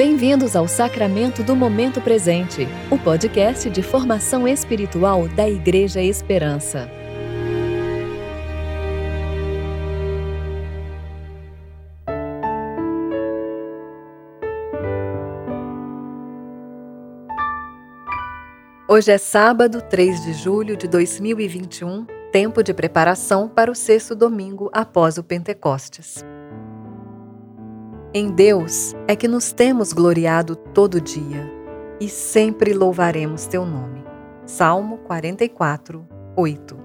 Bem-vindos ao Sacramento do Momento Presente, o podcast de formação espiritual da Igreja Esperança. Hoje é sábado, 3 de julho de 2021, tempo de preparação para o sexto domingo após o Pentecostes. Em Deus é que nos temos gloriado todo dia e sempre louvaremos teu nome. Salmo 44, 8.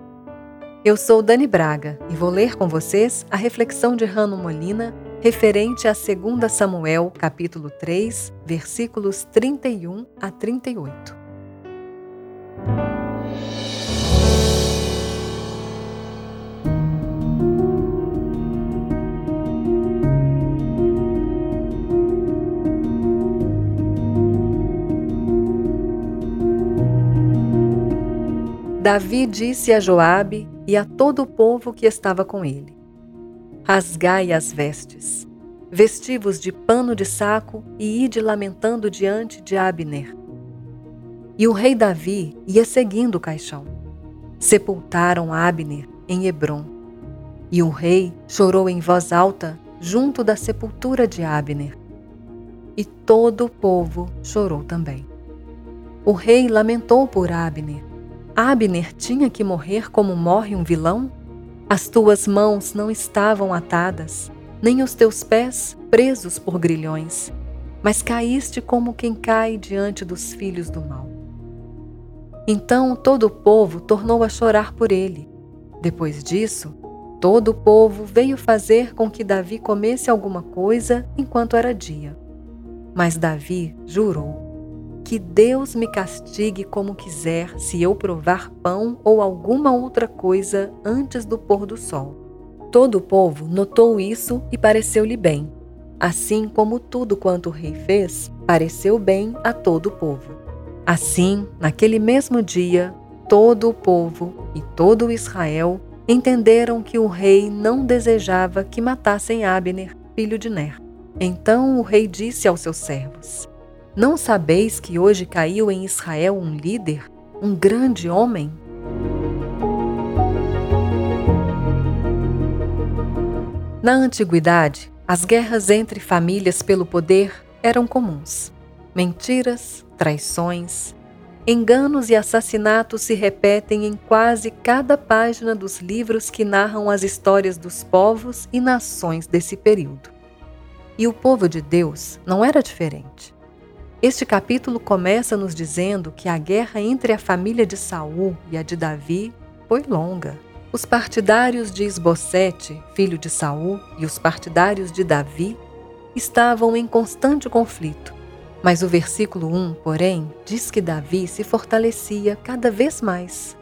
Eu sou Dani Braga e vou ler com vocês a reflexão de Rano Molina referente a 2 Samuel, capítulo 3, versículos 31 a 38. Davi disse a Joabe e a todo o povo que estava com ele: Rasgai as vestes, vestivos de pano de saco e ide lamentando diante de Abner. E o rei Davi ia seguindo o caixão. Sepultaram Abner em Hebron. E o rei chorou em voz alta junto da sepultura de Abner. E todo o povo chorou também. O rei lamentou por Abner Abner tinha que morrer como morre um vilão? As tuas mãos não estavam atadas, nem os teus pés presos por grilhões, mas caíste como quem cai diante dos filhos do mal. Então todo o povo tornou a chorar por ele. Depois disso, todo o povo veio fazer com que Davi comesse alguma coisa enquanto era dia. Mas Davi jurou que Deus me castigue como quiser se eu provar pão ou alguma outra coisa antes do pôr do sol. Todo o povo notou isso e pareceu-lhe bem, assim como tudo quanto o rei fez pareceu bem a todo o povo. Assim, naquele mesmo dia, todo o povo e todo Israel entenderam que o rei não desejava que matassem Abner, filho de Ner. Então o rei disse aos seus servos: não sabeis que hoje caiu em Israel um líder, um grande homem? Na antiguidade, as guerras entre famílias pelo poder eram comuns. Mentiras, traições, enganos e assassinatos se repetem em quase cada página dos livros que narram as histórias dos povos e nações desse período. E o povo de Deus não era diferente. Este capítulo começa nos dizendo que a guerra entre a família de Saul e a de Davi foi longa. Os partidários de Esbocete, filho de Saul, e os partidários de Davi estavam em constante conflito. Mas o versículo 1, porém, diz que Davi se fortalecia cada vez mais.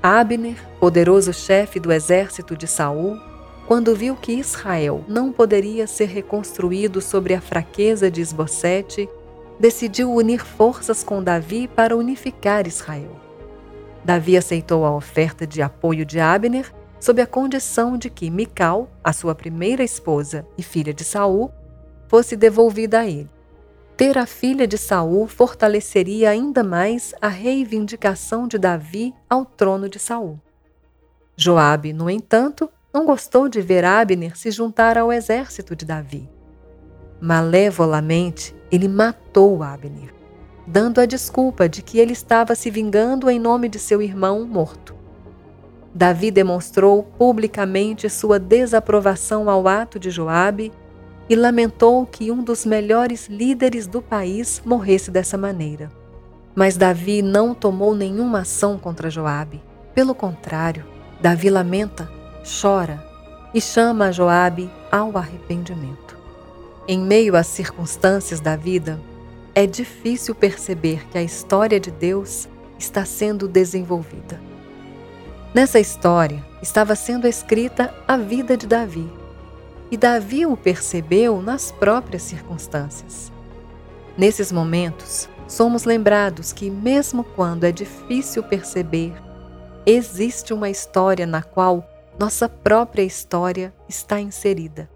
Abner, poderoso chefe do exército de Saul, quando viu que Israel não poderia ser reconstruído sobre a fraqueza de Esbocete decidiu unir forças com Davi para unificar Israel. Davi aceitou a oferta de apoio de Abner sob a condição de que Mical, a sua primeira esposa e filha de Saul, fosse devolvida a ele. Ter a filha de Saul fortaleceria ainda mais a reivindicação de Davi ao trono de Saul. Joabe, no entanto, não gostou de ver Abner se juntar ao exército de Davi. Malevolamente, ele matou Abner, dando a desculpa de que ele estava se vingando em nome de seu irmão morto. Davi demonstrou publicamente sua desaprovação ao ato de Joabe e lamentou que um dos melhores líderes do país morresse dessa maneira. Mas Davi não tomou nenhuma ação contra Joabe. Pelo contrário, Davi lamenta, chora e chama a Joabe ao arrependimento. Em meio às circunstâncias da vida, é difícil perceber que a história de Deus está sendo desenvolvida. Nessa história estava sendo escrita a vida de Davi, e Davi o percebeu nas próprias circunstâncias. Nesses momentos, somos lembrados que, mesmo quando é difícil perceber, existe uma história na qual nossa própria história está inserida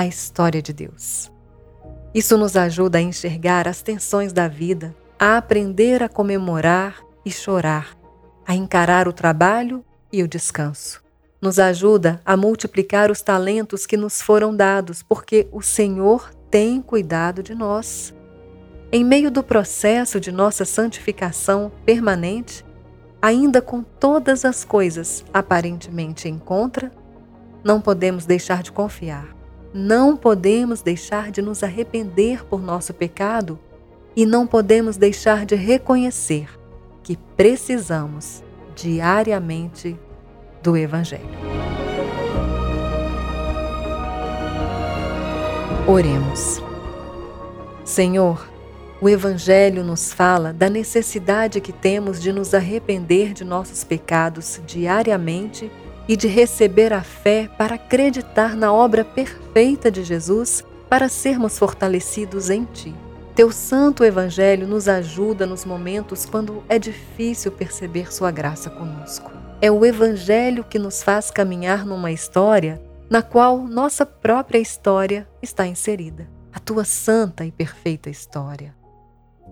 a história de Deus. Isso nos ajuda a enxergar as tensões da vida, a aprender a comemorar e chorar, a encarar o trabalho e o descanso. Nos ajuda a multiplicar os talentos que nos foram dados, porque o Senhor tem cuidado de nós. Em meio do processo de nossa santificação permanente, ainda com todas as coisas aparentemente em contra, não podemos deixar de confiar. Não podemos deixar de nos arrepender por nosso pecado e não podemos deixar de reconhecer que precisamos diariamente do Evangelho. Oremos. Senhor, o Evangelho nos fala da necessidade que temos de nos arrepender de nossos pecados diariamente e de receber a fé para acreditar na obra perfeita de Jesus para sermos fortalecidos em Ti. Teu Santo Evangelho nos ajuda nos momentos quando é difícil perceber Sua graça conosco. É o Evangelho que nos faz caminhar numa história na qual nossa própria história está inserida. A Tua santa e perfeita história.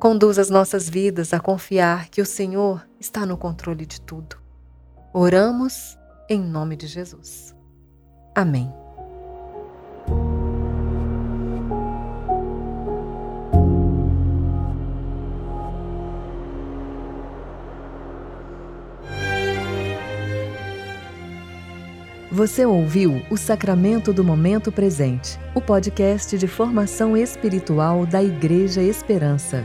Conduz as nossas vidas a confiar que o Senhor está no controle de tudo. Oramos em nome de Jesus. Amém. Você ouviu o Sacramento do Momento Presente, o podcast de formação espiritual da Igreja Esperança.